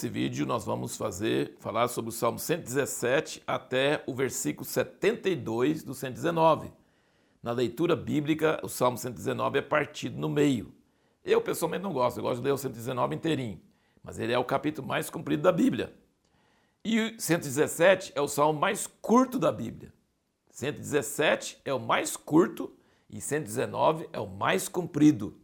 nesse vídeo nós vamos fazer falar sobre o Salmo 117 até o versículo 72 do 119. Na leitura bíblica, o Salmo 119 é partido no meio. Eu pessoalmente não gosto, eu gosto de ler o 119 inteirinho, mas ele é o capítulo mais comprido da Bíblia. E o 117 é o salmo mais curto da Bíblia. 117 é o mais curto e 119 é o mais comprido.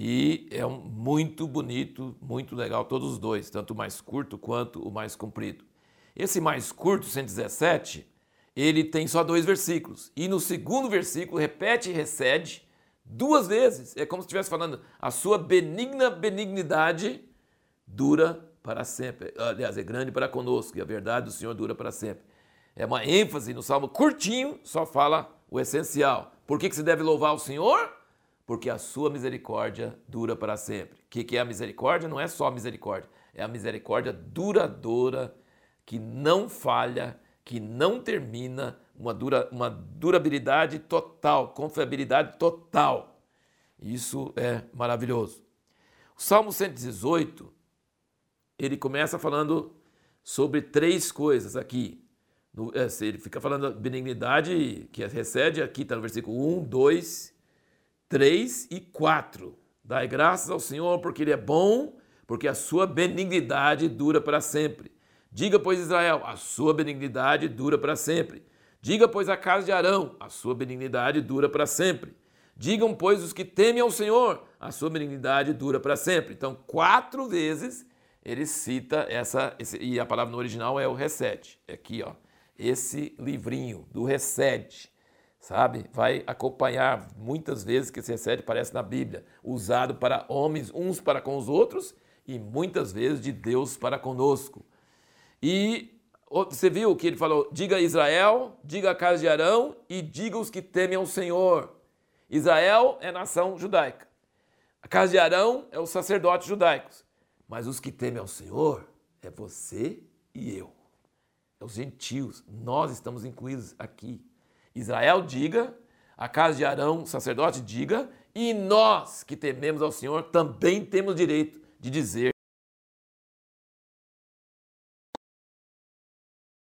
E é um, muito bonito, muito legal, todos os dois, tanto o mais curto quanto o mais comprido. Esse mais curto, 117, ele tem só dois versículos. E no segundo versículo repete e recede duas vezes. É como se estivesse falando: a sua benigna benignidade dura para sempre. Aliás, é grande para conosco e a verdade do Senhor dura para sempre. É uma ênfase no salmo curtinho, só fala o essencial. Por que, que se deve louvar o Senhor? Porque a sua misericórdia dura para sempre. O que, que é a misericórdia? Não é só a misericórdia, é a misericórdia duradoura, que não falha, que não termina, uma, dura, uma durabilidade total, confiabilidade total. Isso é maravilhoso. O Salmo 118, ele começa falando sobre três coisas aqui. É, ele fica falando da benignidade que recede, aqui está no versículo 1, 2 3 e 4. Dai graças ao Senhor, porque Ele é bom, porque a sua benignidade dura para sempre. Diga, pois, Israel, a sua benignidade dura para sempre. Diga, pois, a casa de Arão, a sua benignidade dura para sempre. Digam, pois, os que temem ao Senhor, a sua benignidade dura para sempre. Então, quatro vezes ele cita essa, esse, e a palavra no original é o Reset. É aqui, ó, esse livrinho do Reset sabe? Vai acompanhar muitas vezes que esse recebe parece na Bíblia, usado para homens uns para com os outros e muitas vezes de Deus para conosco. E você viu que ele falou: diga a Israel, diga a casa de Arão e diga os que temem ao Senhor. Israel é nação judaica. A casa de Arão é os sacerdotes judaicos. Mas os que temem ao Senhor é você e eu. É os gentios. Nós estamos incluídos aqui. Israel diga, a casa de Arão, sacerdote, diga, e nós que tememos ao Senhor também temos direito de dizer.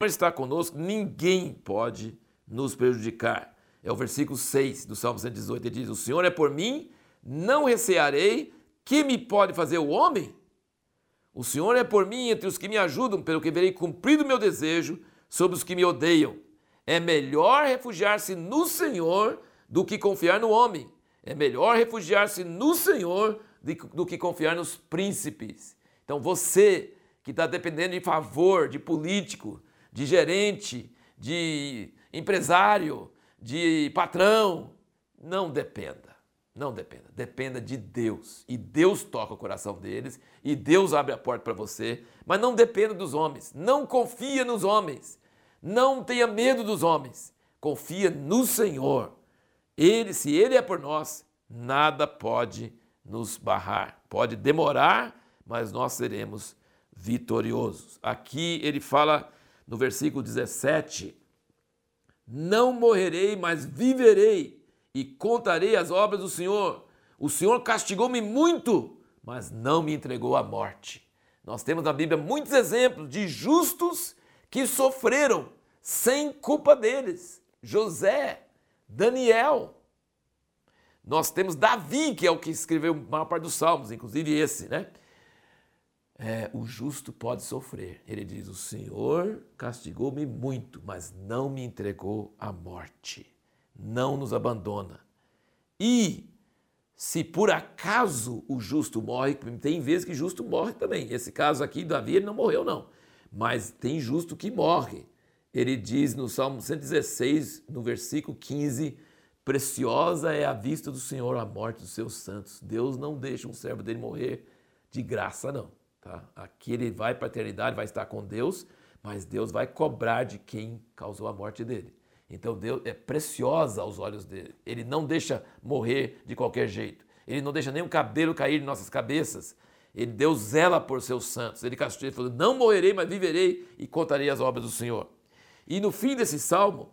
Senhor está conosco, ninguém pode nos prejudicar. É o versículo 6 do Salmo 118, ele diz: O Senhor é por mim, não recearei, que me pode fazer o homem? O Senhor é por mim entre os que me ajudam, pelo que verei cumprido o meu desejo sobre os que me odeiam. É melhor refugiar-se no Senhor do que confiar no homem. É melhor refugiar-se no Senhor do que confiar nos príncipes. Então você que está dependendo de favor de político, de gerente, de empresário, de patrão, não dependa. Não dependa. Dependa de Deus. E Deus toca o coração deles e Deus abre a porta para você. Mas não dependa dos homens. Não confia nos homens. Não tenha medo dos homens. Confia no Senhor. Ele, se ele é por nós, nada pode nos barrar. Pode demorar, mas nós seremos vitoriosos. Aqui ele fala no versículo 17: Não morrerei, mas viverei e contarei as obras do Senhor. O Senhor castigou-me muito, mas não me entregou à morte. Nós temos na Bíblia muitos exemplos de justos que sofreram sem culpa deles. José, Daniel. Nós temos Davi, que é o que escreveu a maior parte dos salmos, inclusive esse, né? É, o justo pode sofrer. Ele diz: O Senhor castigou-me muito, mas não me entregou à morte. Não nos abandona. E se por acaso o justo morre, tem vezes que justo morre também. Esse caso aqui, Davi, ele não morreu, não. Mas tem justo que morre. Ele diz no Salmo 116, no versículo 15: Preciosa é a vista do Senhor a morte dos seus santos. Deus não deixa um servo dele morrer de graça, não. Tá? Aqui ele vai para a eternidade, vai estar com Deus, mas Deus vai cobrar de quem causou a morte dele. Então Deus é preciosa aos olhos dele. Ele não deixa morrer de qualquer jeito. Ele não deixa nem um cabelo cair em nossas cabeças. Ele, Deus zela por seus santos. Ele castigou, ele falou: Não morrerei, mas viverei e contarei as obras do Senhor. E no fim desse salmo,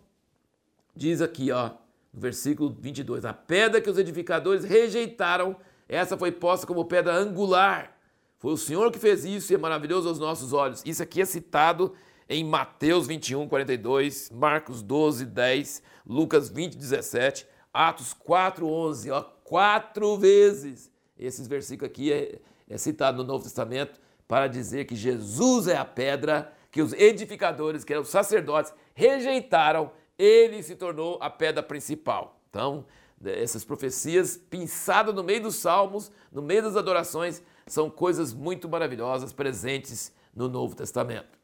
diz aqui, ó, no versículo 22, a pedra que os edificadores rejeitaram, essa foi posta como pedra angular. Foi o Senhor que fez isso e é maravilhoso aos nossos olhos. Isso aqui é citado em Mateus 21, 42, Marcos 12, 10, Lucas 20, 17, Atos 4, 11. Ó, quatro vezes esses versículos aqui é, é citado no Novo Testamento para dizer que Jesus é a pedra que os edificadores, que eram os sacerdotes, rejeitaram, ele se tornou a pedra principal. Então, essas profecias pinçadas no meio dos salmos, no meio das adorações, são coisas muito maravilhosas presentes no Novo Testamento.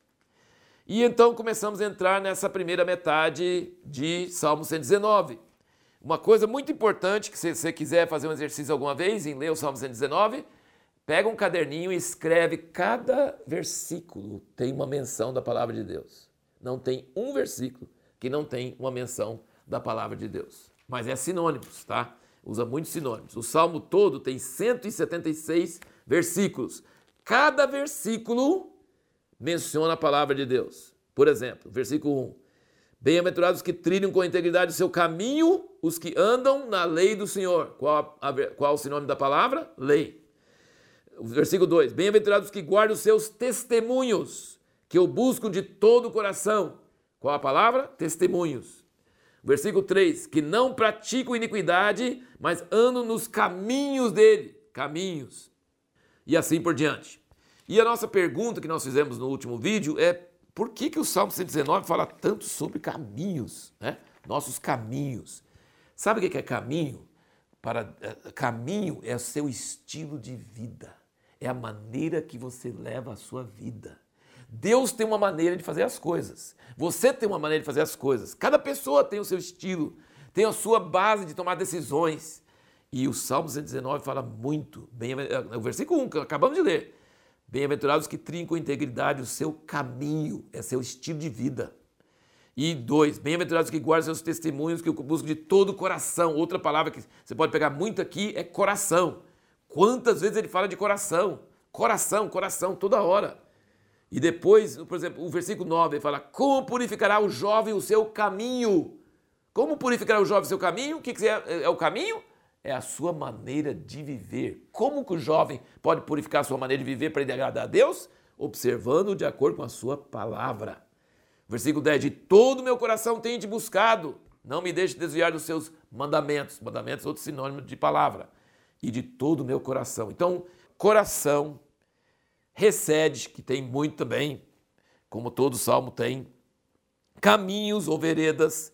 E então começamos a entrar nessa primeira metade de Salmo 119. Uma coisa muito importante que se você quiser fazer um exercício alguma vez em ler o Salmo 119, Pega um caderninho e escreve cada versículo tem uma menção da palavra de Deus. Não tem um versículo que não tem uma menção da palavra de Deus. Mas é sinônimos, tá? Usa muitos sinônimos. O salmo todo tem 176 versículos. Cada versículo menciona a palavra de Deus. Por exemplo, versículo 1. Bem-aventurados que trilham com integridade o seu caminho, os que andam na lei do Senhor. Qual, a, qual o sinônimo da palavra? Lei. Versículo 2: Bem-aventurados que guardam os seus testemunhos, que o buscam de todo o coração. Qual a palavra? Testemunhos. Versículo 3: Que não praticam iniquidade, mas andam nos caminhos dele. Caminhos. E assim por diante. E a nossa pergunta que nós fizemos no último vídeo é: por que, que o Salmo 119 fala tanto sobre caminhos, né? Nossos caminhos. Sabe o que é caminho? Para, eh, caminho é o seu estilo de vida é a maneira que você leva a sua vida. Deus tem uma maneira de fazer as coisas. Você tem uma maneira de fazer as coisas. Cada pessoa tem o seu estilo, tem a sua base de tomar decisões. E o Salmo 119 fala muito, bem, o versículo 1 que acabamos de ler. Bem-aventurados que trincam integridade o seu caminho, é seu estilo de vida. E dois, bem-aventurados que guardam seus testemunhos, que buscam de todo o coração. Outra palavra que você pode pegar muito aqui é coração. Quantas vezes ele fala de coração? Coração, coração, toda hora. E depois, por exemplo, o versículo 9, ele fala: Como purificará o jovem o seu caminho? Como purificará o jovem o seu caminho? O que, que é, é o caminho? É a sua maneira de viver. Como que o jovem pode purificar a sua maneira de viver para ele agradar a Deus? Observando de acordo com a sua palavra. Versículo 10: De todo meu coração tenho te buscado, não me deixe desviar dos seus mandamentos. Mandamentos, outro sinônimo de palavra e de todo o meu coração. Então, coração recede, que tem muito também, como todo salmo tem, caminhos ou veredas,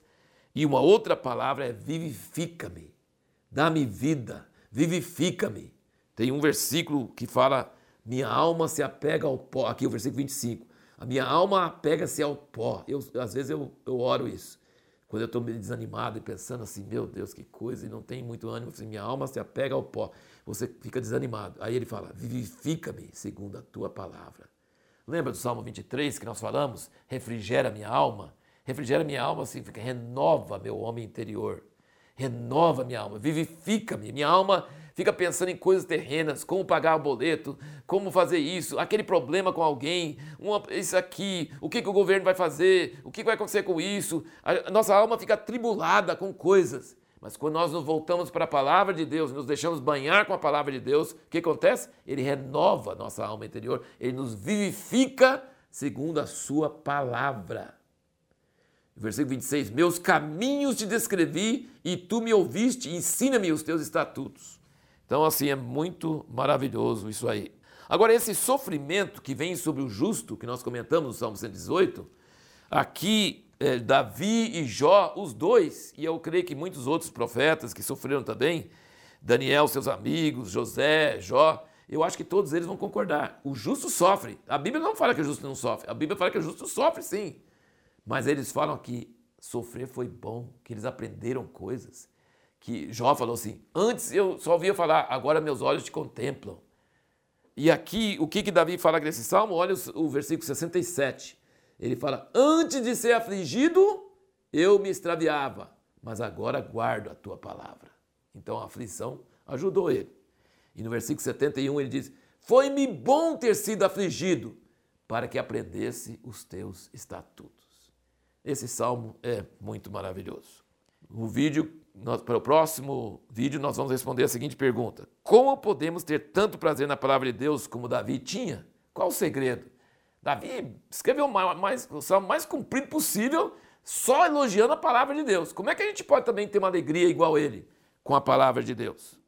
e uma outra palavra é vivifica-me, dá-me vida, vivifica-me. Tem um versículo que fala: minha alma se apega ao pó, aqui o versículo 25. A minha alma apega-se ao pó. Eu, às vezes eu, eu oro isso. Quando eu estou desanimado e pensando assim, meu Deus, que coisa, e não tem muito ânimo, assim, minha alma se apega ao pó, você fica desanimado. Aí ele fala, vivifica-me segundo a tua palavra. Lembra do Salmo 23 que nós falamos? Refrigera minha alma. Refrigera minha alma significa renova meu homem interior. Renova minha alma, vivifica-me. Minha alma fica pensando em coisas terrenas, como pagar o boleto, como fazer isso, aquele problema com alguém, uma, isso aqui, o que, que o governo vai fazer, o que, que vai acontecer com isso. A nossa alma fica tribulada com coisas. Mas quando nós nos voltamos para a palavra de Deus, nos deixamos banhar com a palavra de Deus, o que acontece? Ele renova nossa alma interior, ele nos vivifica segundo a sua palavra. Versículo 26: Meus caminhos te descrevi e tu me ouviste, ensina-me os teus estatutos. Então, assim, é muito maravilhoso isso aí. Agora, esse sofrimento que vem sobre o justo, que nós comentamos no Salmo 118, aqui é, Davi e Jó, os dois, e eu creio que muitos outros profetas que sofreram também, Daniel, seus amigos, José, Jó, eu acho que todos eles vão concordar. O justo sofre. A Bíblia não fala que o justo não sofre. A Bíblia fala que o justo sofre sim. Mas eles falam que sofrer foi bom, que eles aprenderam coisas que Jó falou assim: Antes eu só ouvia falar, agora meus olhos te contemplam. E aqui, o que, que Davi fala nesse salmo? Olha o, o versículo 67. Ele fala: Antes de ser afligido, eu me extraviava, mas agora guardo a tua palavra. Então a aflição ajudou ele. E no versículo 71 ele diz: Foi-me bom ter sido afligido, para que aprendesse os teus estatutos. Esse salmo é muito maravilhoso. o vídeo, para o próximo vídeo, nós vamos responder a seguinte pergunta: Como podemos ter tanto prazer na palavra de Deus como Davi tinha? Qual o segredo? Davi escreveu mais, o salmo mais comprido possível, só elogiando a palavra de Deus. Como é que a gente pode também ter uma alegria igual ele com a palavra de Deus?